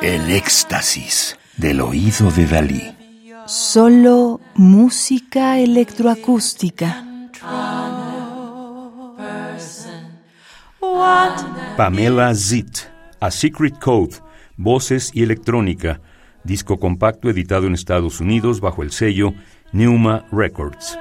El éxtasis del oído de Dalí. Solo música electroacústica. Pamela Zit, A Secret Code, Voces y Electrónica, disco compacto editado en Estados Unidos bajo el sello Neuma Records.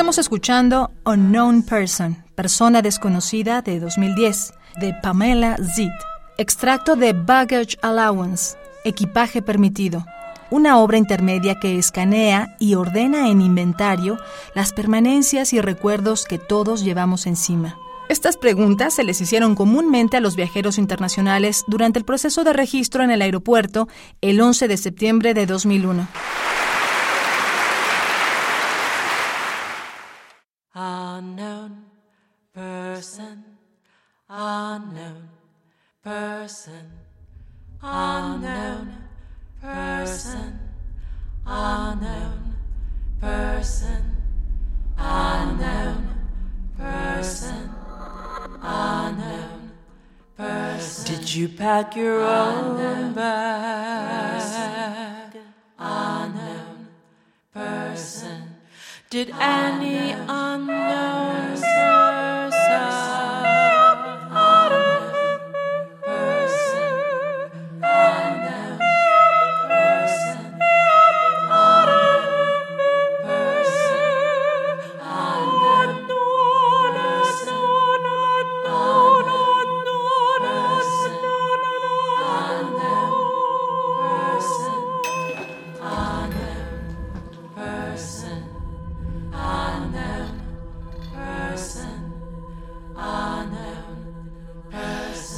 Estamos escuchando Unknown Person, Persona Desconocida de 2010, de Pamela Zit, extracto de Baggage Allowance, Equipaje Permitido, una obra intermedia que escanea y ordena en inventario las permanencias y recuerdos que todos llevamos encima. Estas preguntas se les hicieron comúnmente a los viajeros internacionales durante el proceso de registro en el aeropuerto el 11 de septiembre de 2001. Unknown person, unknown person, unknown person, unknown person, unknown person, unknown person. Did you pack your own bag? Unknown person. Did any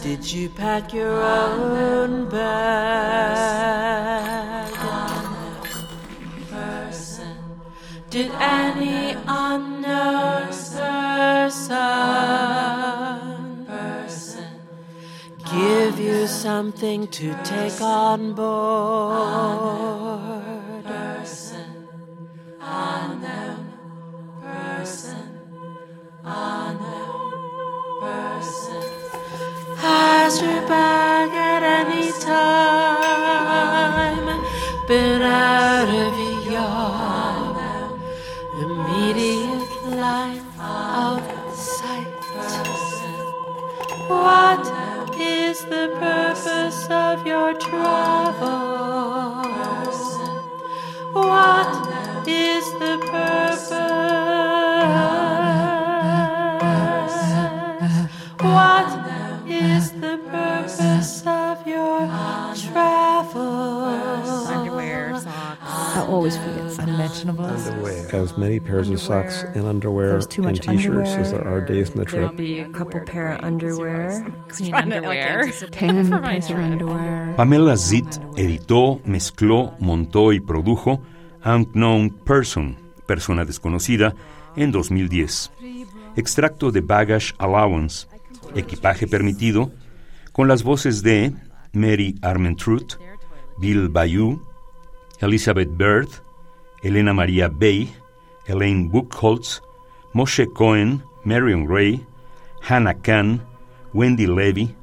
Did you pack your own bag? Person. Did any unknown person, person give you something to take on board? Person, unknown person, Bag at any time been out of your immediate line of sight? What is the purpose of your travels? What is the purpose? I always forget unmentionables. As many pairs of socks and underwear There's too and t-shirts as there are days in the There'll trip. be a couple pair of underwear, clean Trying to, underwear. like, Ten for my pairs of trip. underwear. Pamela Zit editó, mezcló, montó y produjo Unknown Person, persona desconocida, en 2010. Extracto de Baggage Allowance, equipaje permitido, con las voces de Mary Armentruth, Bill Bayou, Elizabeth Bird, Elena María Bay, Elaine Buchholz, Moshe Cohen, Marion Ray, Hannah Kahn, Wendy Levy,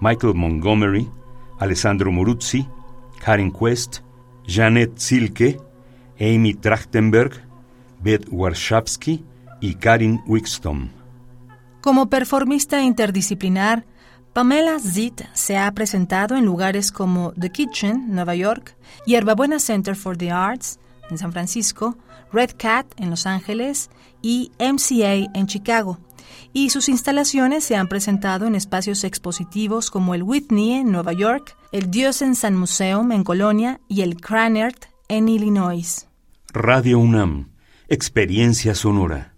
Michael Montgomery, Alessandro Moruzzi, Karen Quest, Janet Silke, Amy Trachtenberg, Beth Warshawski y Karin Wickstom. Como performista interdisciplinar, Pamela Zit se ha presentado en lugares como The Kitchen, Nueva York, Yerbabuena Center for the Arts, en San Francisco, Red Cat, en Los Ángeles, y MCA, en Chicago. Y sus instalaciones se han presentado en espacios expositivos como el Whitney, Nueva York, el Diocesan Museum, en Colonia, y el Cranert, en Illinois. Radio UNAM, experiencia sonora.